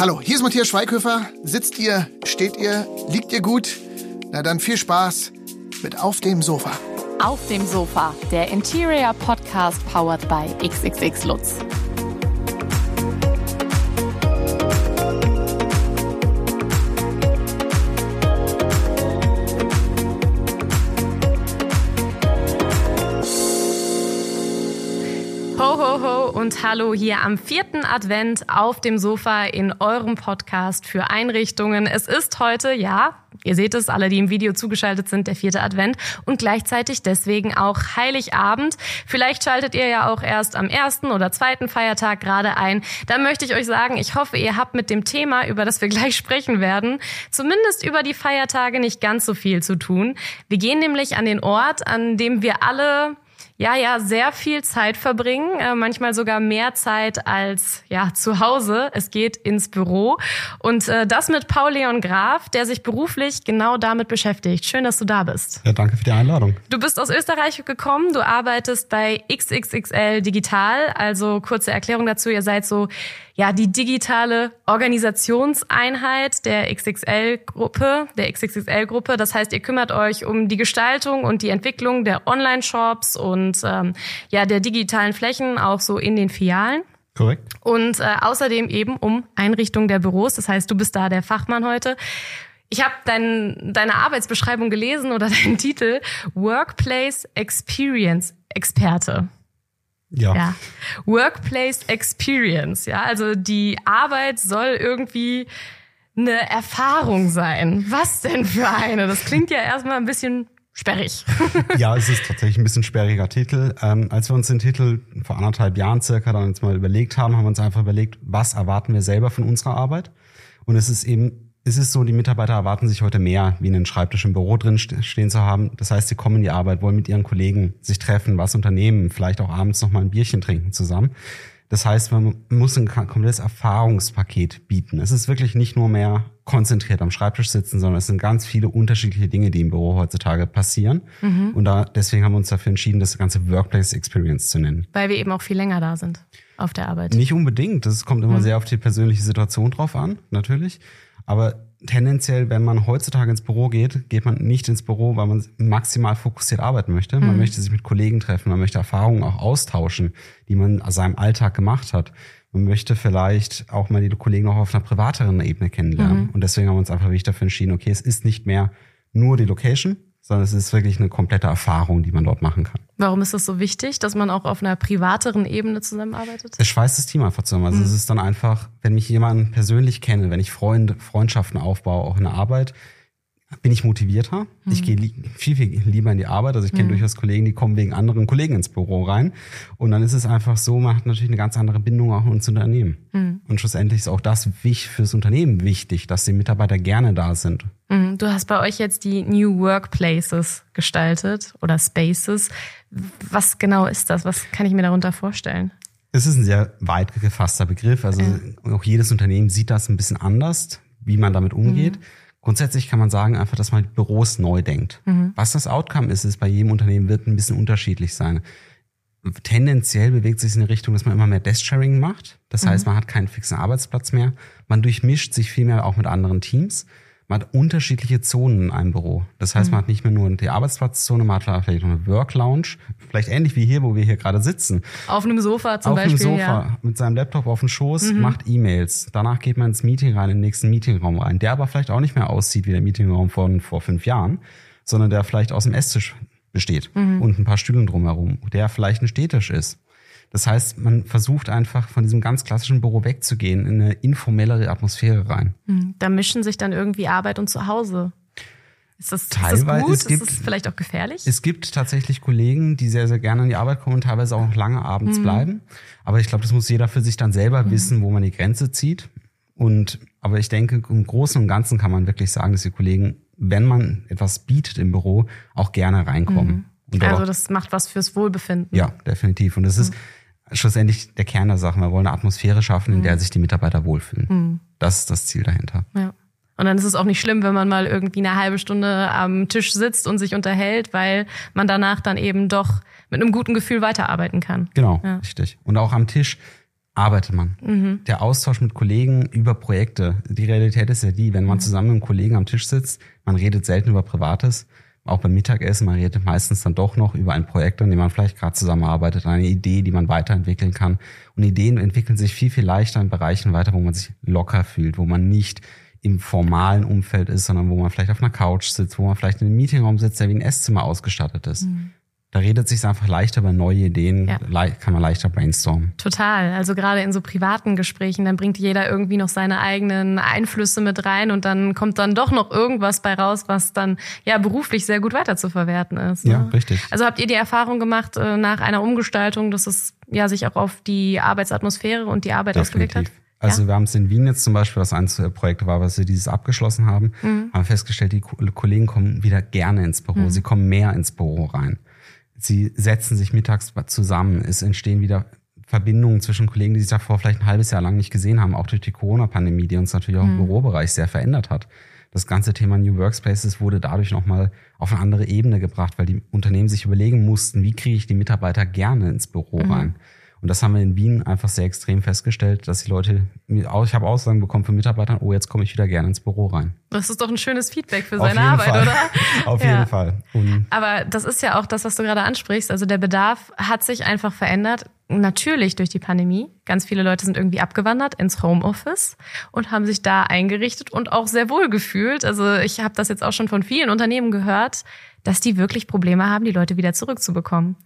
Hallo, hier ist Matthias Schweighöfer. Sitzt ihr, steht ihr, liegt ihr gut? Na dann viel Spaß mit Auf dem Sofa. Auf dem Sofa, der Interior Podcast powered by XXX Lutz. Hallo hier am vierten Advent auf dem Sofa in eurem Podcast für Einrichtungen. Es ist heute, ja, ihr seht es, alle, die im Video zugeschaltet sind, der vierte Advent und gleichzeitig deswegen auch Heiligabend. Vielleicht schaltet ihr ja auch erst am ersten oder zweiten Feiertag gerade ein. Da möchte ich euch sagen, ich hoffe, ihr habt mit dem Thema, über das wir gleich sprechen werden, zumindest über die Feiertage nicht ganz so viel zu tun. Wir gehen nämlich an den Ort, an dem wir alle ja, ja, sehr viel Zeit verbringen, äh, manchmal sogar mehr Zeit als ja zu Hause. Es geht ins Büro und äh, das mit Paul Leon Graf, der sich beruflich genau damit beschäftigt. Schön, dass du da bist. Ja, danke für die Einladung. Du bist aus Österreich gekommen, du arbeitest bei XXXL Digital, also kurze Erklärung dazu, ihr seid so ja die digitale Organisationseinheit der XXL-Gruppe, der XXXL-Gruppe. Das heißt, ihr kümmert euch um die Gestaltung und die Entwicklung der Online-Shops und ähm, ja der digitalen Flächen auch so in den Filialen. Korrekt. Und äh, außerdem eben um Einrichtung der Büros. Das heißt, du bist da der Fachmann heute. Ich habe dein, deine Arbeitsbeschreibung gelesen oder deinen Titel Workplace Experience Experte. Ja. Ja. Workplace Experience. Ja, also die Arbeit soll irgendwie eine Erfahrung sein. Was denn für eine? Das klingt ja erstmal ein bisschen sperrig. ja, es ist tatsächlich ein bisschen sperriger Titel. Ähm, als wir uns den Titel vor anderthalb Jahren circa dann jetzt mal überlegt haben, haben wir uns einfach überlegt, was erwarten wir selber von unserer Arbeit? Und es ist eben es ist so, die Mitarbeiter erwarten sich heute mehr, wie einen Schreibtisch im Büro drin stehen zu haben. Das heißt, sie kommen in die Arbeit, wollen mit ihren Kollegen sich treffen, was unternehmen, vielleicht auch abends noch mal ein Bierchen trinken zusammen. Das heißt, man muss ein komplettes Erfahrungspaket bieten. Es ist wirklich nicht nur mehr konzentriert am Schreibtisch sitzen, sondern es sind ganz viele unterschiedliche Dinge, die im Büro heutzutage passieren. Mhm. Und da, deswegen haben wir uns dafür entschieden, das ganze Workplace Experience zu nennen. Weil wir eben auch viel länger da sind auf der Arbeit. Nicht unbedingt. Das kommt immer mhm. sehr auf die persönliche Situation drauf an, natürlich. Aber tendenziell, wenn man heutzutage ins Büro geht, geht man nicht ins Büro, weil man maximal fokussiert arbeiten möchte. Man mhm. möchte sich mit Kollegen treffen, man möchte Erfahrungen auch austauschen, die man aus seinem Alltag gemacht hat. Man möchte vielleicht auch mal die Kollegen auch auf einer privateren Ebene kennenlernen. Mhm. Und deswegen haben wir uns einfach wirklich dafür entschieden, okay, es ist nicht mehr nur die Location, sondern es ist wirklich eine komplette Erfahrung, die man dort machen kann. Warum ist das so wichtig, dass man auch auf einer privateren Ebene zusammenarbeitet? Es schweißt das Team einfach zusammen. Also mhm. es ist dann einfach, wenn ich jemanden persönlich kenne, wenn ich Freunde, Freundschaften aufbaue, auch in der Arbeit, bin ich motivierter. Mhm. Ich gehe viel, viel lieber in die Arbeit. Also ich kenne mhm. durchaus Kollegen, die kommen wegen anderen Kollegen ins Büro rein. Und dann ist es einfach so, man hat natürlich eine ganz andere Bindung auch ins Unternehmen. Mhm. Und schlussendlich ist auch das fürs Unternehmen wichtig, dass die Mitarbeiter gerne da sind. Mhm. Du hast bei euch jetzt die New Workplaces gestaltet oder Spaces. Was genau ist das? Was kann ich mir darunter vorstellen? Es ist ein sehr weit gefasster Begriff. Also ja. auch jedes Unternehmen sieht das ein bisschen anders, wie man damit umgeht. Grundsätzlich kann man sagen einfach, dass man Büros neu denkt. Mhm. Was das Outcome ist, ist bei jedem Unternehmen wird ein bisschen unterschiedlich sein. Tendenziell bewegt sich in die Richtung, dass man immer mehr Desk-Sharing macht. Das mhm. heißt, man hat keinen fixen Arbeitsplatz mehr. Man durchmischt sich viel mehr auch mit anderen Teams. Man hat unterschiedliche Zonen in einem Büro. Das heißt, mhm. man hat nicht mehr nur die Arbeitsplatzzone, man hat vielleicht noch eine Work Lounge, vielleicht ähnlich wie hier, wo wir hier gerade sitzen. Auf einem Sofa zum auf Beispiel. Auf einem Sofa ja. mit seinem Laptop auf dem Schoß, mhm. macht E-Mails. Danach geht man ins Meeting rein, in den nächsten Meetingraum rein, der aber vielleicht auch nicht mehr aussieht wie der Meetingraum von vor fünf Jahren, sondern der vielleicht aus dem Esstisch besteht mhm. und ein paar Stühlen drumherum, der vielleicht ein Städtisch ist. Das heißt, man versucht einfach von diesem ganz klassischen Büro wegzugehen, in eine informellere Atmosphäre rein. Hm, da mischen sich dann irgendwie Arbeit und Zuhause. Ist das, teilweise, ist das gut? Gibt, ist das vielleicht auch gefährlich? Es gibt tatsächlich Kollegen, die sehr, sehr gerne an die Arbeit kommen und teilweise auch noch lange abends mhm. bleiben. Aber ich glaube, das muss jeder für sich dann selber mhm. wissen, wo man die Grenze zieht. Und, aber ich denke, im Großen und Ganzen kann man wirklich sagen, dass die Kollegen, wenn man etwas bietet im Büro, auch gerne reinkommen. Mhm. Also das macht was fürs Wohlbefinden. Ja, definitiv. Und das ist, mhm schlussendlich der Kern der Sache. Wir wollen eine Atmosphäre schaffen, in mhm. der sich die Mitarbeiter wohlfühlen. Mhm. Das ist das Ziel dahinter. Ja. Und dann ist es auch nicht schlimm, wenn man mal irgendwie eine halbe Stunde am Tisch sitzt und sich unterhält, weil man danach dann eben doch mit einem guten Gefühl weiterarbeiten kann. Genau, ja. richtig. Und auch am Tisch arbeitet man. Der Austausch mit Kollegen über Projekte. Die Realität ist ja die, wenn man zusammen mit einem Kollegen am Tisch sitzt, man redet selten über Privates, auch beim Mittagessen, man redet meistens dann doch noch über ein Projekt, an dem man vielleicht gerade zusammenarbeitet, eine Idee, die man weiterentwickeln kann. Und Ideen entwickeln sich viel, viel leichter in Bereichen weiter, wo man sich locker fühlt, wo man nicht im formalen Umfeld ist, sondern wo man vielleicht auf einer Couch sitzt, wo man vielleicht in einem Meetingraum sitzt, der wie ein Esszimmer ausgestattet ist. Da redet sich einfach leichter über neue Ideen, Ja. kann man leichter brainstormen. Total. Also gerade in so privaten Gesprächen, dann bringt jeder irgendwie noch seine eigenen Einflüsse mit rein und dann kommt dann doch noch irgendwas bei raus, was dann ja beruflich sehr gut weiter zu verwerten ist. Ne? Ja, richtig. Also habt ihr die Erfahrung gemacht äh, nach einer Umgestaltung, dass es ja sich auch auf die Arbeitsatmosphäre und die Arbeit ausgewirkt hat? Also wir haben es in Wien jetzt zum Beispiel, was eins der Projekte war, was wir dieses abgeschlossen haben, Mhm. haben festgestellt, die Ko- Kollegen kommen wieder gerne ins Büro. Sie kommen mehr ins Büro rein. Sie setzen sich mittags zusammen. Es entstehen wieder Verbindungen zwischen Kollegen, die sich davor vielleicht ein halbes Jahr lang nicht gesehen haben, auch durch die Corona-Pandemie, die uns natürlich auch im Bürobereich sehr verändert hat. Das ganze Thema New Workspaces wurde dadurch nochmal auf eine andere Ebene gebracht, weil die Unternehmen sich überlegen mussten, wie kriege ich die Mitarbeiter gerne ins Büro rein. Und das haben wir in Wien einfach sehr extrem festgestellt, dass die Leute, ich habe Aussagen bekommen von Mitarbeitern, oh, jetzt komme ich wieder gerne ins Büro rein. Das ist doch ein schönes Feedback für seine Arbeit, Fall. oder? Auf Ja. jeden Fall. Und Aber das ist ja auch das, was du gerade ansprichst. Also der Bedarf hat sich einfach verändert. Natürlich durch die Pandemie. Ganz viele Leute sind irgendwie abgewandert ins Homeoffice und haben sich da eingerichtet und auch sehr wohl gefühlt. Also ich habe das jetzt auch schon von vielen Unternehmen gehört, dass die wirklich Probleme haben, die Leute wieder zurückzubekommen.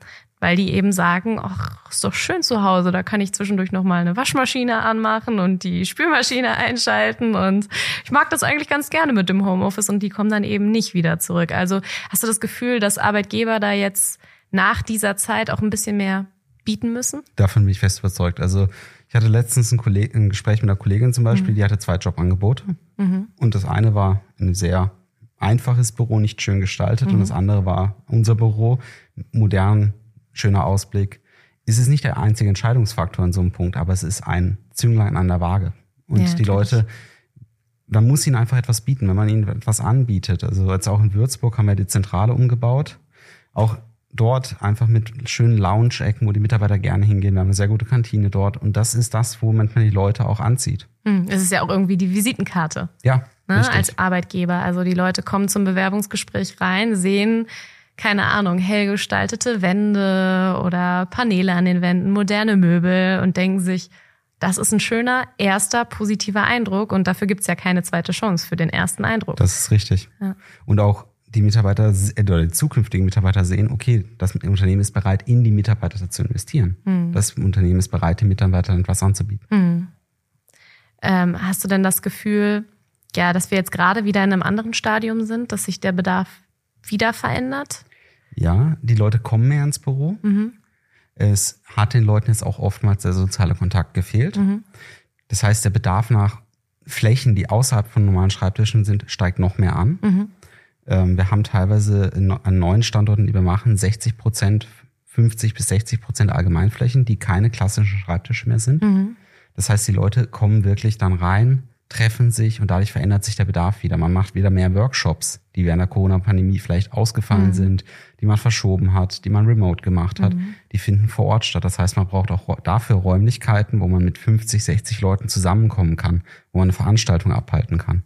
Weil die eben sagen, ach, ist doch schön zu Hause, da kann ich zwischendurch nochmal eine Waschmaschine anmachen und die Spülmaschine einschalten und ich mag das eigentlich ganz gerne mit dem Homeoffice und die kommen dann eben nicht wieder zurück. Also hast du das Gefühl, dass Arbeitgeber da jetzt nach dieser Zeit auch ein bisschen mehr bieten müssen? davon bin ich fest überzeugt. Also ich hatte letztens ein, Kolleg ein Gespräch mit einer Kollegin zum Beispiel, die hatte zwei Jobangebote. Und das eine war ein sehr einfaches Büro, nicht schön gestaltet. Und das andere war unser Büro, modern, schöner Ausblick. Es ist nicht der einzige Entscheidungsfaktor in so einem Punkt, aber es ist ein Zünglein an der Waage. Und Ja, die. Leute, man muss ihnen einfach etwas bieten, wenn man ihnen etwas anbietet. Also jetzt auch in Würzburg haben wir die Zentrale umgebaut. Auch dort einfach mit schönen Lounge-Ecken, wo die Mitarbeiter gerne hingehen. Wir haben eine sehr gute Kantine dort. Und das ist das, wo man die Leute auch anzieht. Hm, es ist ja auch irgendwie die Visitenkarte. Ja, ne, als Arbeitgeber. Also die Leute kommen zum Bewerbungsgespräch rein, sehen, keine Ahnung, hell gestaltete Wände oder Paneele an den Wänden, moderne Möbel und denken sich, das ist ein schöner erster positiver Eindruck und dafür gibt's ja keine zweite Chance für den ersten Eindruck. Das ist richtig. Ja. Und auch die Mitarbeiter äh, oder die zukünftigen Mitarbeiter sehen, okay, das Unternehmen ist bereit, in die Mitarbeiter zu investieren. Hm. Das Unternehmen ist bereit, den Mitarbeitern etwas anzubieten. Ähm, hast du denn das Gefühl, ja, dass wir jetzt gerade wieder in einem anderen Stadium sind, dass sich der Bedarf wieder verändert? Ja, die Leute kommen mehr ins Büro. Mhm. Es hat den Leuten jetzt auch oftmals der soziale Kontakt gefehlt. Mhm. Das heißt, der Bedarf nach Flächen, die außerhalb von normalen Schreibtischen sind, steigt noch mehr an. Mhm. Ähm, wir haben teilweise an neuen Standorten, die wir machen, 60 Prozent, 50 bis 60 Prozent Allgemeinflächen, die keine klassischen Schreibtische mehr sind. Mhm. Das heißt, die Leute kommen wirklich dann rein, treffen sich und dadurch verändert sich der Bedarf wieder. Man macht wieder mehr Workshops, die während der Corona-Pandemie vielleicht ausgefallen sind, die man verschoben hat, die man remote gemacht hat. Die finden vor Ort statt. Das heißt, man braucht auch dafür Räumlichkeiten, wo man mit 50, 60 Leuten zusammenkommen kann, wo man eine Veranstaltung abhalten kann.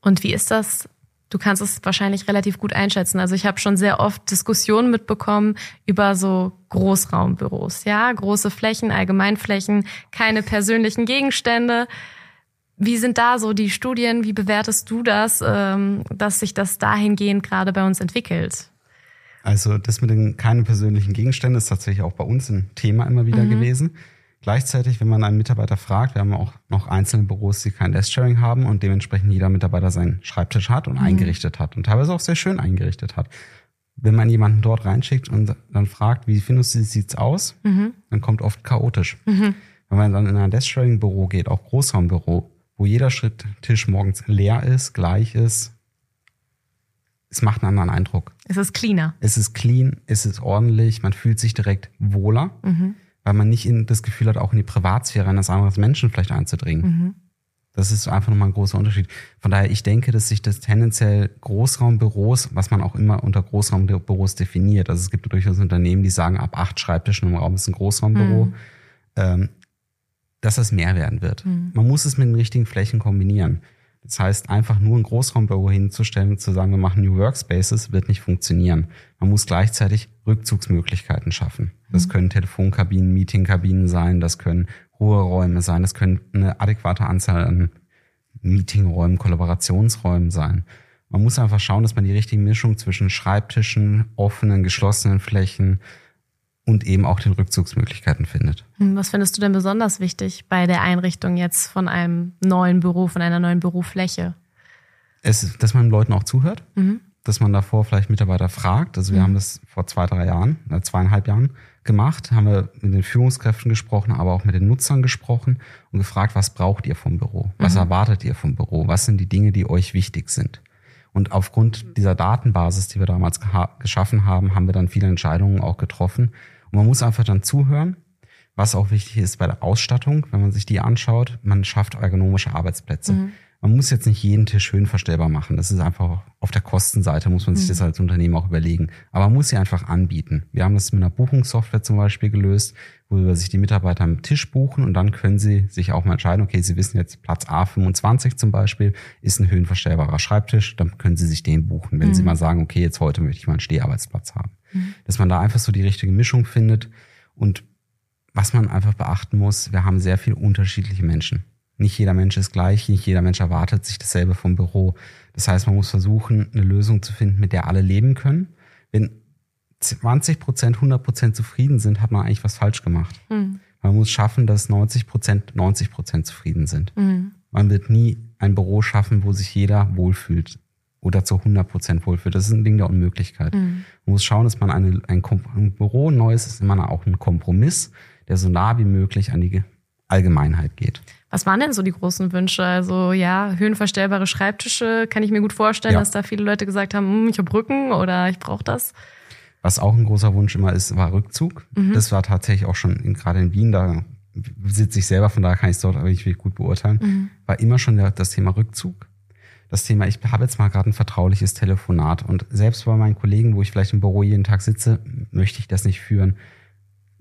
Und wie ist das? Du kannst es wahrscheinlich relativ gut einschätzen. Also ich habe schon sehr oft Diskussionen mitbekommen über so Großraumbüros, ja, große Flächen, Allgemeinflächen, keine persönlichen Gegenstände. Wie sind da so die Studien? Wie bewertest du das, ähm, dass sich das dahingehend gerade bei uns entwickelt? Also das mit den keine persönlichen Gegenständen ist tatsächlich auch bei uns ein Thema immer wieder gewesen. Gleichzeitig, wenn man einen Mitarbeiter fragt, wir haben auch noch einzelne Büros, die kein Desk-Sharing haben und dementsprechend jeder Mitarbeiter seinen Schreibtisch hat und eingerichtet hat und teilweise auch sehr schön eingerichtet hat. Wenn man jemanden dort reinschickt und dann fragt, wie findest du, sieht's aus, dann kommt oft chaotisch. Wenn man dann in ein Desk-Sharing-Büro geht, auch Großraumbüro, wo jeder Schritttisch morgens leer ist, gleich ist, es macht einen anderen Eindruck. Es ist cleaner. Es ist clean, es ist ordentlich, man fühlt sich direkt wohler, weil man nicht in das Gefühl hat, auch in die Privatsphäre eines anderen Menschen vielleicht einzudringen. Das ist einfach nochmal ein großer Unterschied. Von daher, ich denke, dass sich das tendenziell Großraumbüros, was man auch immer unter Großraumbüros definiert, also es gibt durchaus Unternehmen, die sagen, ab acht Schreibtischen im Raum ist ein Großraumbüro. Ähm, dass das mehr werden wird. Mhm. Man muss es mit den richtigen Flächen kombinieren. Das heißt, einfach nur ein Großraumbüro hinzustellen und zu sagen, wir machen New Workspaces, wird nicht funktionieren. Man muss gleichzeitig Rückzugsmöglichkeiten schaffen. Das mhm. können Telefonkabinen, Meetingkabinen sein, das können Ruheräume sein, das können eine adäquate Anzahl an Meetingräumen, Kollaborationsräumen sein. Man muss einfach schauen, dass man die richtige Mischung zwischen Schreibtischen, offenen, geschlossenen Flächen und eben auch den Rückzugsmöglichkeiten findet. Hm, was findest du denn besonders wichtig bei der Einrichtung jetzt von einem neuen Büro, von einer neuen Bürofläche? Es, dass man Leuten auch zuhört, mhm. dass man davor vielleicht Mitarbeiter fragt. Also wir mhm. haben das vor zwei, drei Jahren, äh, zweieinhalb Jahren gemacht, haben wir mit den Führungskräften gesprochen, aber auch mit den Nutzern gesprochen und gefragt, was braucht ihr vom Büro? Was mhm. erwartet ihr vom Büro? Was sind die Dinge, die euch wichtig sind? Und aufgrund dieser Datenbasis, die wir damals geschaffen haben, haben wir dann viele Entscheidungen auch getroffen. Und man muss einfach dann zuhören. Was auch wichtig ist bei der Ausstattung, wenn man sich die anschaut, man schafft ergonomische Arbeitsplätze. Mhm. Man muss jetzt nicht jeden Tisch schön verstellbar machen. Das ist einfach auf der Kostenseite, muss man sich mhm. das als Unternehmen auch überlegen. Aber man muss sie einfach anbieten. Wir haben das mit einer Buchungssoftware zum Beispiel gelöst, wo sich die Mitarbeiter am Tisch buchen und dann können sie sich auch mal entscheiden, okay, sie wissen jetzt Platz A25 zum Beispiel ist ein höhenverstellbarer Schreibtisch, dann können sie sich den buchen. Wenn mhm. sie mal sagen, okay, jetzt heute möchte ich mal einen Steharbeitsplatz haben. Mhm. Dass man da einfach so die richtige Mischung findet und was man einfach beachten muss, wir haben sehr viele unterschiedliche Menschen. Nicht jeder Mensch ist gleich, nicht jeder Mensch erwartet sich dasselbe vom Büro. Das heißt, man muss versuchen, eine Lösung zu finden, mit der alle leben können. Wenn 20 Prozent, 100 Prozent zufrieden sind, hat man eigentlich was falsch gemacht. Mhm. Man muss schaffen, dass 90 Prozent, 90 Prozent zufrieden sind. Mhm. Man wird nie ein Büro schaffen, wo sich jeder wohlfühlt oder zu 100 Prozent wohlfühlt. Das ist ein Ding der Unmöglichkeit. Mhm. Man muss schauen, dass man eine, ein, ein Büro, ein neues ist immer auch ein Kompromiss, der so nah wie möglich an die Allgemeinheit geht. Was waren denn so die großen Wünsche? Also ja, höhenverstellbare Schreibtische, kann ich mir gut vorstellen, ja. dass da viele Leute gesagt haben, hm, ich habe Rücken oder ich brauche das. Was auch ein großer Wunsch immer ist, war Rückzug. Mhm. Das war tatsächlich auch schon in, gerade in Wien, da sitze ich selber, von daher kann ich es dort wirklich gut beurteilen, mhm. war immer schon das Thema Rückzug. Das Thema, ich habe jetzt mal gerade ein vertrauliches Telefonat und selbst bei meinen Kollegen, wo ich vielleicht im Büro jeden Tag sitze, möchte ich das nicht führen.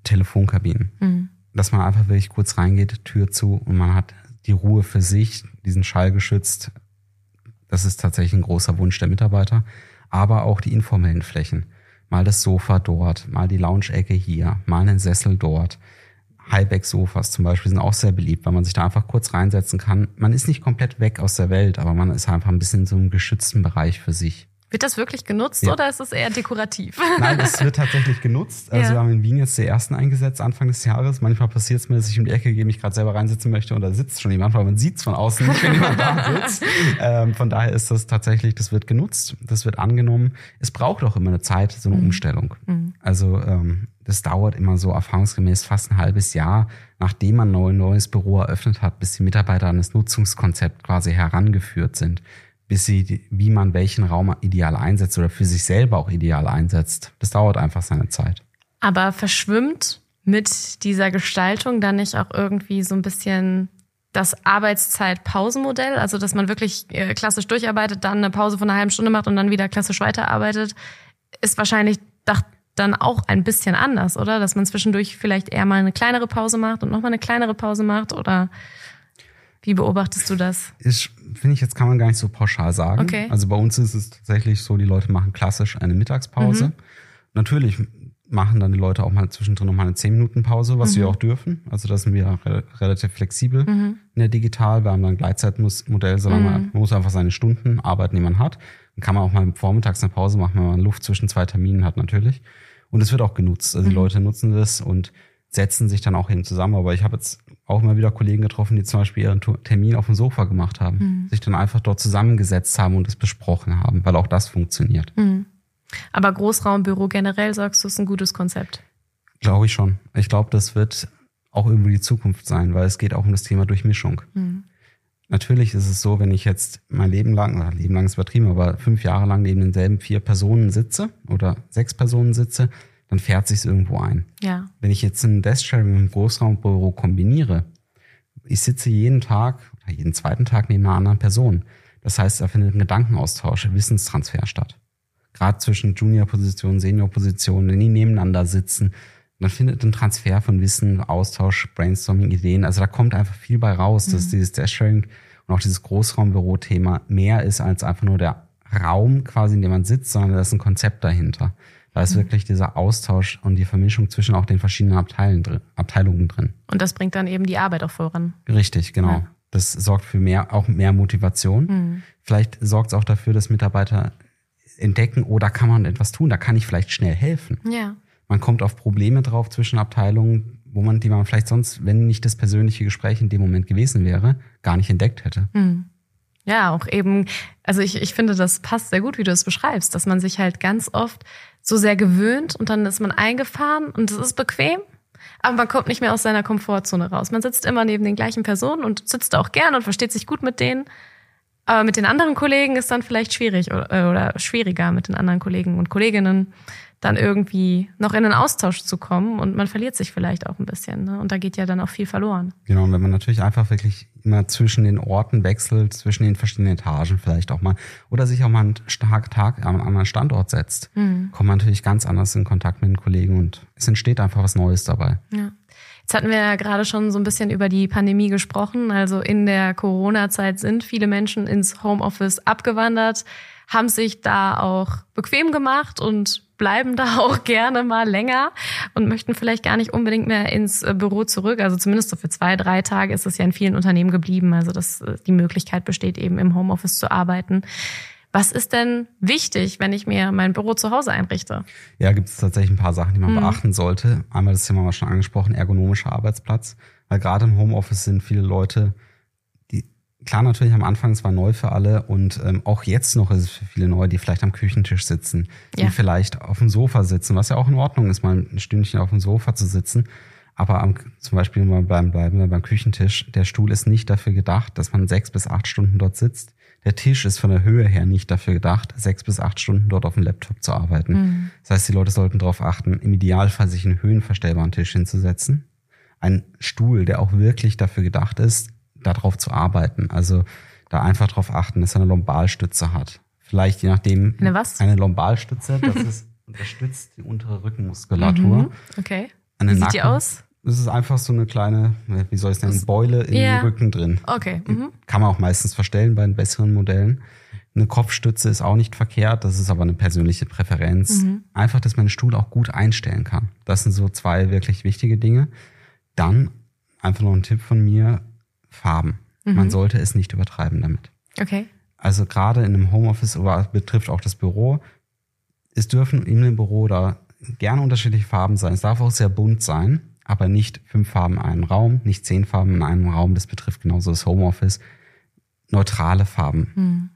Telefonkabinen. Mhm dass man einfach wirklich kurz reingeht, Tür zu und man hat die Ruhe für sich, diesen Schall geschützt. Das ist tatsächlich ein großer Wunsch der Mitarbeiter. Aber auch die informellen Flächen. Mal das Sofa dort, mal die Lounge-Ecke hier, mal einen Sessel dort. Highback-Sofas zum Beispiel sind auch sehr beliebt, weil man sich da einfach kurz reinsetzen kann. Man ist nicht komplett weg aus der Welt, aber man ist einfach ein bisschen in so einem geschützten Bereich für sich. Wird das wirklich genutzt ja. oder ist es eher dekorativ? Nein, es wird tatsächlich genutzt. Also ja. wir haben in Wien jetzt die ersten eingesetzt Anfang des Jahres. Manchmal passiert es mir, dass ich um die Ecke gehe, mich gerade selber reinsetzen möchte und da sitzt schon jemand, weil man sieht es von außen nicht, wenn jemand da sitzt. Ähm, von daher ist das tatsächlich, das wird genutzt, das wird angenommen. Es braucht auch immer eine Zeit, so eine mhm. Umstellung. Mhm. Also ähm, das dauert immer so erfahrungsgemäß fast ein halbes Jahr, nachdem man ein neues Büro eröffnet hat, bis die Mitarbeiter an das Nutzungskonzept quasi herangeführt sind bis sie, wie man welchen Raum ideal einsetzt oder für sich selber auch ideal einsetzt. Das dauert einfach seine Zeit. Aber verschwimmt mit dieser Gestaltung dann nicht auch irgendwie so ein bisschen das Arbeitszeit-Pausenmodell? Also, dass man wirklich äh, klassisch durcharbeitet, dann eine Pause von einer halben Stunde macht und dann wieder klassisch weiterarbeitet, ist wahrscheinlich dann auch ein bisschen anders, oder? Dass man zwischendurch vielleicht eher mal eine kleinere Pause macht und nochmal eine kleinere Pause macht oder wie beobachtest du das? Ich finde ich jetzt kann man gar nicht so pauschal sagen. Okay. Also bei uns ist es tatsächlich so, die Leute machen klassisch eine Mittagspause. Mhm. Natürlich machen dann die Leute auch mal zwischendrin noch mal eine 10 Minuten Pause, was mhm. wir auch dürfen. Also da sind wir re relativ flexibel mhm. in der Digital. Wir haben dann ein Gleitzeitmodell, solange mhm. man, man muss einfach seine Stunden arbeiten, die man hat. Dann kann man auch mal vormittags eine Pause machen, wenn man Luft zwischen zwei Terminen hat natürlich. Und es wird auch genutzt. Also die mhm. Leute nutzen das und setzen sich dann auch hin zusammen. Aber ich habe jetzt auch immer wieder Kollegen getroffen, die zum Beispiel ihren Termin auf dem Sofa gemacht haben, mhm. sich dann einfach dort zusammengesetzt haben und es besprochen haben, weil auch das funktioniert. Mhm. Aber Großraumbüro generell, sagst du, ist ein gutes Konzept? Glaube ich schon. Ich glaube, das wird auch irgendwie die Zukunft sein, weil es geht auch um das Thema Durchmischung. Mhm. Natürlich ist es so, wenn ich jetzt mein Leben lang, oder Leben lang ist übertrieben, aber fünf Jahre lang neben denselben vier Personen sitze oder sechs Personen sitze, dann fährt sich irgendwo ein. Ja. Wenn ich jetzt ein Desk-Sharing mit einem Großraumbüro kombiniere, ich sitze jeden Tag oder jeden zweiten Tag neben einer anderen Person. Das heißt, da findet ein Gedankenaustausch, ein Wissenstransfer statt. Gerade zwischen Junior-Positionen, Senior-Positionen, wenn die nebeneinander sitzen, dann findet ein Transfer von Wissen, Austausch, Brainstorming, Ideen. Also da kommt einfach viel bei raus, mhm. dass dieses Desk-Sharing und auch dieses Großraumbüro-Thema mehr ist als einfach nur der Raum quasi, in dem man sitzt, sondern da ist ein Konzept dahinter. Da ist mhm. wirklich dieser Austausch und die Vermischung zwischen auch den verschiedenen Abteilen drin, Abteilungen drin. Und das bringt dann eben die Arbeit auch voran. Richtig, genau. Ja. Das sorgt für mehr, auch mehr Motivation. Mhm. Vielleicht sorgt es auch dafür, dass Mitarbeiter entdecken, oh, da kann man etwas tun, da kann ich vielleicht schnell helfen. Ja. Man kommt auf Probleme drauf zwischen Abteilungen, wo man, die man vielleicht sonst, wenn nicht das persönliche Gespräch in dem Moment gewesen wäre, gar nicht entdeckt hätte. Mhm. Ja, auch eben, also ich, ich finde, das passt sehr gut, wie du es beschreibst, dass man sich halt ganz oft so sehr gewöhnt und dann ist man eingefahren und es ist bequem, aber man kommt nicht mehr aus seiner Komfortzone raus. Man sitzt immer neben den gleichen Personen und sitzt auch gern und versteht sich gut mit denen. Aber mit den anderen Kollegen ist dann vielleicht schwierig oder, oder schwieriger mit den anderen Kollegen und Kolleginnen dann irgendwie noch in den Austausch zu kommen und man verliert sich vielleicht auch ein bisschen. Ne? Und da geht ja dann auch viel verloren. Genau, und wenn man natürlich einfach wirklich immer zwischen den Orten wechselt, zwischen den verschiedenen Etagen vielleicht auch mal oder sich auch mal einen Tag, Tag an einen anderen Standort setzt, mhm. kommt man natürlich ganz anders in Kontakt mit den Kollegen und es entsteht einfach was Neues dabei. Ja. Jetzt hatten wir ja gerade schon so ein bisschen über die Pandemie gesprochen. Also in der Corona-Zeit sind viele Menschen ins Homeoffice abgewandert, haben sich da auch bequem gemacht und bleiben da auch gerne mal länger und möchten vielleicht gar nicht unbedingt mehr ins äh, Büro zurück. Also zumindest so für zwei, drei Tage ist es ja in vielen Unternehmen geblieben. Also dass äh, die Möglichkeit besteht, eben im Homeoffice zu arbeiten. Was ist denn wichtig, wenn ich mir mein Büro zu Hause einrichte? Ja, gibt es tatsächlich ein paar Sachen, die man mhm. beachten sollte. Einmal das Thema wir schon angesprochen, ergonomischer Arbeitsplatz. Weil gerade im Homeoffice sind viele Leute klar, natürlich am Anfang, es war neu für alle und ähm, auch jetzt noch ist es für viele neu, die vielleicht am Küchentisch sitzen, die ja. vielleicht auf dem Sofa sitzen, was ja auch in Ordnung ist, mal ein Stündchen auf dem Sofa zu sitzen. Aber am, zum Beispiel mal beim, bleiben wir beim Küchentisch, der Stuhl ist nicht dafür gedacht, dass man sechs bis acht Stunden dort sitzt. Der Tisch ist von der Höhe her nicht dafür gedacht, sechs bis acht Stunden dort auf dem Laptop zu arbeiten. Mhm. Das heißt, die Leute sollten darauf achten, im Idealfall sich einen höhenverstellbaren Tisch hinzusetzen. Ein Stuhl, der auch wirklich dafür gedacht ist, darauf zu arbeiten. Also da einfach darauf achten, dass er eine Lombalstütze hat. Vielleicht je nachdem. Eine was? Eine Lombalstütze. Das ist, unterstützt die untere Rückenmuskulatur. Mhm, okay. Eine wie sieht Nacken. die aus? Das ist einfach so eine kleine, wie soll ich es nennen, Beule in yeah. Rücken drin. Okay. Mhm. Kann man auch meistens verstellen bei den besseren Modellen. Eine Kopfstütze ist auch nicht verkehrt, das ist aber eine persönliche Präferenz. Mhm. Einfach, dass man den Stuhl auch gut einstellen kann. Das sind so zwei wirklich wichtige Dinge. Dann einfach noch ein Tipp von mir, Farben. Mhm. Man sollte es nicht übertreiben damit. Okay. Also gerade in einem Homeoffice oder betrifft auch das Büro, es dürfen in dem Büro da gerne unterschiedliche Farben sein. Es darf auch sehr bunt sein, aber nicht fünf Farben in einem Raum, nicht zehn Farben in einem Raum. Das betrifft genauso das Homeoffice. Neutrale Farben. Mhm.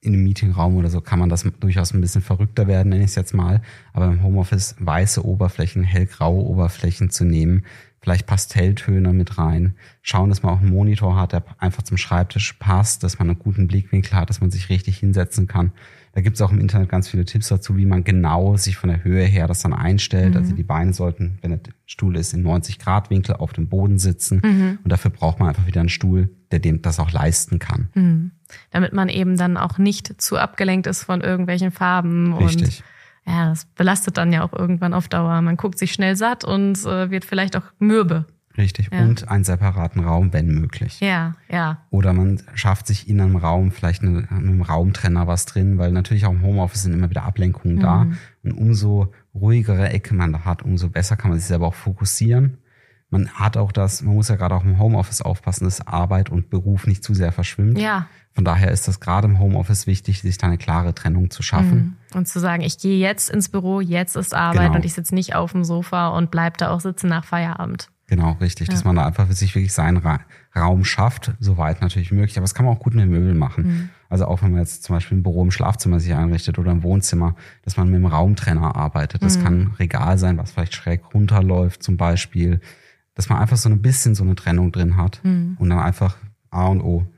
In einem Meetingraum oder so kann man das durchaus ein bisschen verrückter werden, nenne ich es jetzt mal. Aber im Homeoffice weiße Oberflächen, hellgraue Oberflächen zu nehmen, vielleicht Pastelltöne mit rein, schauen, dass man auch einen Monitor hat, der einfach zum Schreibtisch passt, dass man einen guten Blickwinkel hat, dass man sich richtig hinsetzen kann. Da gibt es auch im Internet ganz viele Tipps dazu, wie man genau sich von der Höhe her das dann einstellt. Mhm. Also die Beine sollten, wenn der Stuhl ist, in 90 Grad Winkel auf dem Boden sitzen. Mhm. Und dafür braucht man einfach wieder einen Stuhl, der dem das auch leisten kann. Mhm. Damit man eben dann auch nicht zu abgelenkt ist von irgendwelchen Farben. Richtig. Und ja, das belastet dann ja auch irgendwann auf Dauer. Man guckt sich schnell satt und äh, wird vielleicht auch mürbe. Richtig. Ja. Und einen separaten Raum, wenn möglich. Ja, ja. Oder man schafft sich in einem Raum vielleicht eine, einem Raumtrenner was drin, weil natürlich auch im Homeoffice sind immer wieder Ablenkungen mhm. da. Und umso ruhigere Ecke man da hat, umso besser kann man sich selber auch fokussieren. Man hat auch das, man muss ja gerade auch im Homeoffice aufpassen, dass Arbeit und Beruf nicht zu sehr verschwimmt. Ja. Von daher ist das gerade im Homeoffice wichtig, sich da eine klare Trennung zu schaffen. Mhm. Und zu sagen, ich gehe jetzt ins Büro, jetzt ist Arbeit genau. und ich sitze nicht auf dem Sofa und bleib da auch sitzen nach Feierabend. Genau, richtig. Ja. Dass man da einfach für sich wirklich seinen Ra Raum schafft, soweit natürlich möglich. Aber das kann man auch gut mit Möbeln machen. Mhm. Also auch wenn man jetzt zum Beispiel ein Büro im Schlafzimmer sich einrichtet oder im Wohnzimmer, dass man mit einem Raumtrenner arbeitet. Das mhm. kann Regal sein, was vielleicht schräg runterläuft zum Beispiel. Dass man einfach so ein bisschen so eine Trennung drin hat mhm. und dann einfach A und O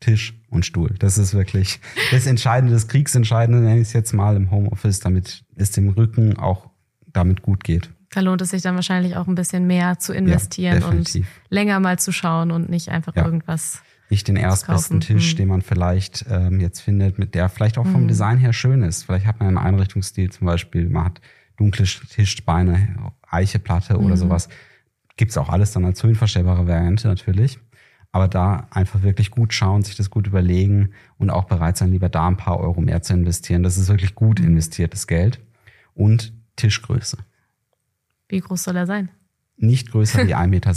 Tisch und Stuhl. Das ist wirklich das Entscheidende, das Kriegsentscheidende, nenne ich es jetzt mal im Homeoffice, damit es dem Rücken auch damit gut geht. Da lohnt es sich dann wahrscheinlich auch ein bisschen mehr zu investieren ja, und länger mal zu schauen und nicht einfach ja. irgendwas. Nicht den erstbesten Tisch, hm. den man vielleicht ähm, jetzt findet, mit der vielleicht auch vom hm. Design her schön ist. Vielleicht hat man einen Einrichtungsstil zum Beispiel, man hat dunkle Tischbeine, Eicheplatte oder sowas. Gibt's auch alles dann als höhenverstellbare Variante natürlich. Aber da einfach wirklich gut schauen, sich das gut überlegen und auch bereit sein, lieber da ein paar Euro mehr zu investieren. Das ist wirklich gut investiertes Geld. Und Tischgröße. Wie groß soll er sein? Nicht größer wie 1,60 Meter.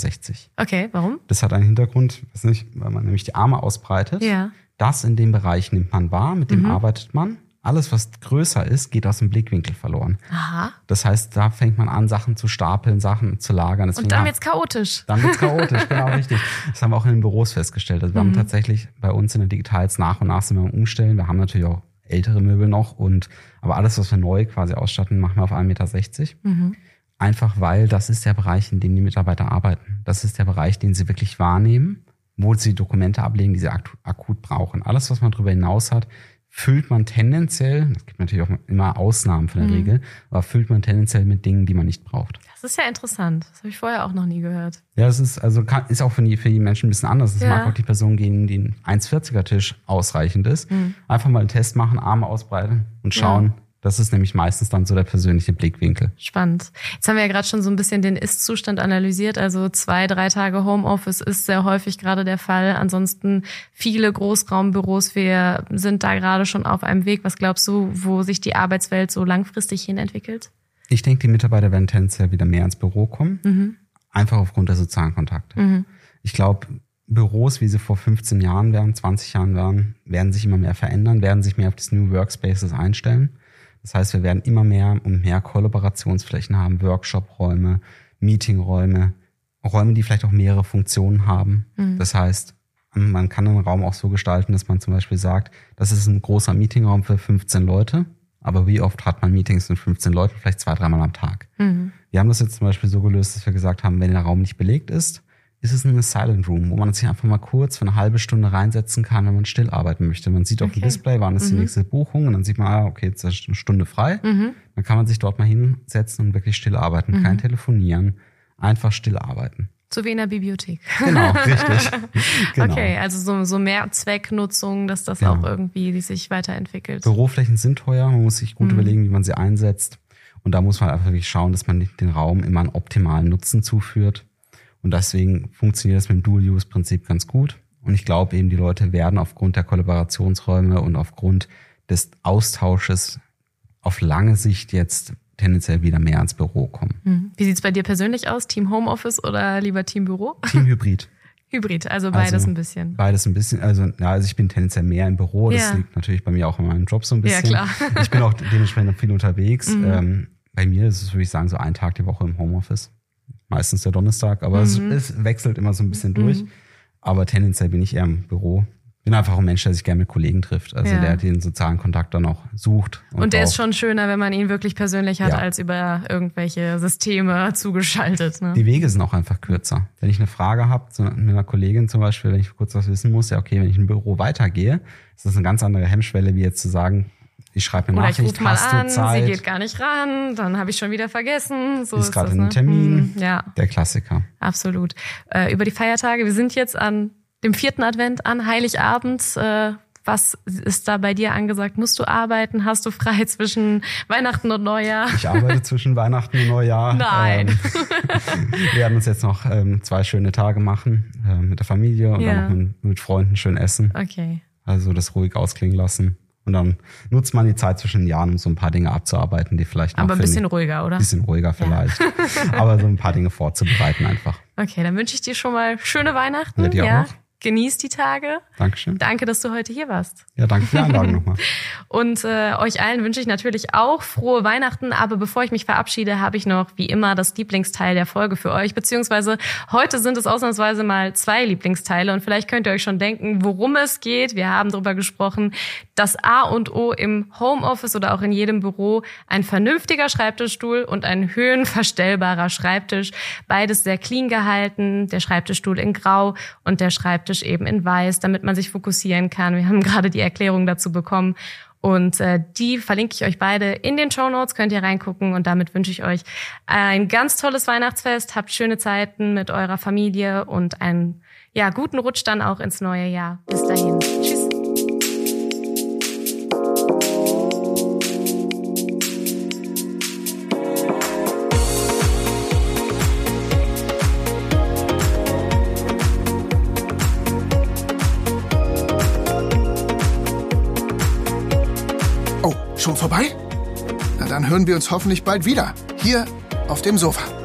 Okay, warum? Das hat einen Hintergrund, weiß nicht, weil man nämlich die Arme ausbreitet. Ja. Mhm. Das in dem Bereich nimmt man wahr, mit dem arbeitet man. Alles, was größer ist, geht aus dem Blickwinkel verloren. Aha. Das heißt, da fängt man an, Sachen zu stapeln, Sachen zu lagern. Deswegen Und dann wird's chaotisch. dann wird's chaotisch, genau richtig. Das haben wir auch in den Büros festgestellt. Also wir Mhm. haben tatsächlich bei uns in der Digitals nach und nach sind wir am Umstellen. Wir haben natürlich auch ältere Möbel noch und aber alles, was wir neu quasi ausstatten, machen wir auf 1,60 Meter. Mhm. Einfach weil das ist der Bereich, in dem die Mitarbeiter arbeiten. Das ist der Bereich, den sie wirklich wahrnehmen, wo sie Dokumente ablegen, die sie akut brauchen. Alles, was man darüber hinaus hat, füllt man tendenziell, es gibt natürlich auch immer Ausnahmen von der Mhm. Regel, aber füllt man tendenziell mit Dingen, die man nicht braucht. Das ist ja interessant. Das habe ich vorher auch noch nie gehört. Ja, es ist, also kann, ist auch für die, für die Menschen ein bisschen anders. Es Ja. mag auch die Person gehen, die ein 1,40er Tisch ausreichend ist. Mhm. Einfach mal einen Test machen, Arme ausbreiten und schauen. Das ist nämlich meistens dann so der persönliche Blickwinkel. Spannend. Jetzt haben wir ja gerade schon so ein bisschen den Ist-Zustand analysiert. Also zwei, drei Tage Homeoffice ist sehr häufig gerade der Fall. Ansonsten viele Großraumbüros. Wir sind da gerade schon auf einem Weg. Was glaubst du, wo sich die Arbeitswelt so langfristig hin entwickelt? Ich denke, die Mitarbeiter werden tendenziell wieder mehr ins Büro kommen. Mhm. Einfach aufgrund der sozialen Kontakte. Ich glaube, Büros, wie sie vor 15 Jahren waren, 20 Jahren waren, werden sich immer mehr verändern, werden sich mehr auf das New Workspaces einstellen. Das heißt, wir werden immer mehr und mehr Kollaborationsflächen haben, Workshop-Räume, Meeting-Räume, Räume, die vielleicht auch mehrere Funktionen haben. Das heißt, man kann einen Raum auch so gestalten, dass man zum Beispiel sagt, das ist ein großer Meetingraum für 15 Leute, aber wie oft hat man Meetings mit 15 Leuten? Vielleicht zwei, dreimal am Tag. Wir haben das jetzt zum Beispiel so gelöst, dass wir gesagt haben, wenn der Raum nicht belegt ist, ist es eine Silent Room, wo man sich einfach mal kurz für eine halbe Stunde reinsetzen kann, wenn man still arbeiten möchte. Man sieht auf dem Okay. Display, wann ist die nächste Buchung und dann sieht man, ah, okay, jetzt ist eine Stunde frei. Dann kann man sich dort mal hinsetzen und wirklich still arbeiten, kein Telefonieren, einfach still arbeiten. So wie in der Bibliothek. Genau, richtig. genau. Okay, also so, so mehr Zwecknutzung, dass das Genau. auch irgendwie sich weiterentwickelt. Büroflächen sind teuer, man muss sich gut überlegen, wie man sie einsetzt. Und da muss man einfach wirklich schauen, dass man den Raum immer einen optimalen Nutzen zuführt. Und deswegen funktioniert das mit dem Dual-Use-Prinzip ganz gut. Und ich glaube eben, die Leute werden aufgrund der Kollaborationsräume und aufgrund des Austausches auf lange Sicht jetzt tendenziell wieder mehr ins Büro kommen. Hm. Wie sieht's bei dir persönlich aus? Team Homeoffice oder lieber Team Büro? Team Hybrid. Hybrid, also beides Also, ein bisschen. Beides ein bisschen, also ja, also ich bin tendenziell mehr im Büro. Das Ja. liegt natürlich bei mir auch in meinem Job so ein Ja, bisschen. klar. Mhm. Ich bin auch dementsprechend viel unterwegs. Ähm, bei mir ist es, würde ich sagen, so ein Tag die Woche im Homeoffice. Meistens der Donnerstag, aber es, Mhm. es wechselt immer so ein bisschen durch. Aber tendenziell bin ich eher im Büro. Bin einfach ein Mensch, der sich gerne mit Kollegen trifft. Also Ja. der den sozialen Kontakt dann auch sucht. Und der ist schon schöner, wenn man ihn wirklich persönlich hat, Ja. als über irgendwelche Systeme zugeschaltet. Ne? Die Wege sind auch einfach kürzer. Wenn ich eine Frage habe, so mit einer Kollegin zum Beispiel, wenn ich kurz was wissen muss, ja okay, wenn ich im Büro weitergehe, ist das eine ganz andere Hemmschwelle, wie jetzt zu sagen, ich schreibe eine Oder ich Nachricht, rufe mal hast an, du Zeit? sie geht gar nicht ran, dann habe ich schon wieder vergessen. So ist ist gerade ein ne? Termin. Hm, Ja, Der Klassiker. absolut. Äh, über die Feiertage, wir sind jetzt an dem vierten Advent, an Heiligabend. Äh, was ist da bei dir angesagt? Musst du arbeiten? Hast du frei zwischen Weihnachten und Neujahr? Ich arbeite zwischen Weihnachten und Neujahr. Nein. Ähm, wir werden uns jetzt noch ähm, zwei schöne Tage machen äh, mit der Familie und Ja. dann noch mit, mit Freunden schön essen. Okay. Also das ruhig ausklingen lassen. Und dann nutzt man die Zeit zwischen den Jahren, um so ein paar Dinge abzuarbeiten, die vielleicht noch Aber ein bisschen ruhiger, oder? bisschen ruhiger vielleicht. Aber so ein paar Dinge vorzubereiten einfach. Okay, dann wünsche ich dir schon mal schöne Weihnachten. Ja, dir auch noch. Genieß die Tage. Dankeschön. Danke, dass du heute hier warst. Ja, danke für die Einladung nochmal. Und äh, euch allen wünsche ich natürlich auch frohe Weihnachten. Aber bevor ich mich verabschiede, habe ich noch wie immer das Lieblingsteil der Folge für euch. Beziehungsweise heute sind es ausnahmsweise mal zwei Lieblingsteile. Und vielleicht könnt ihr euch schon denken, worum es geht. Wir haben darüber gesprochen, das A und O im Homeoffice oder auch in jedem Büro ein vernünftiger Schreibtischstuhl und ein höhenverstellbarer Schreibtisch. Beides sehr clean gehalten. Der Schreibtischstuhl in Grau und der Schreibtisch eben in Weiß, damit man sich fokussieren kann. Wir haben gerade die Erklärung dazu bekommen. Und äh, die verlinke ich euch beide in den Show Notes, könnt ihr reingucken. Und damit wünsche ich euch ein ganz tolles Weihnachtsfest. Habt schöne Zeiten mit eurer Familie und einen ja, guten Rutsch dann auch ins neue Jahr. Bis dahin. Tschüss. Hören wir uns hoffentlich bald wieder. Hier auf dem Sofa.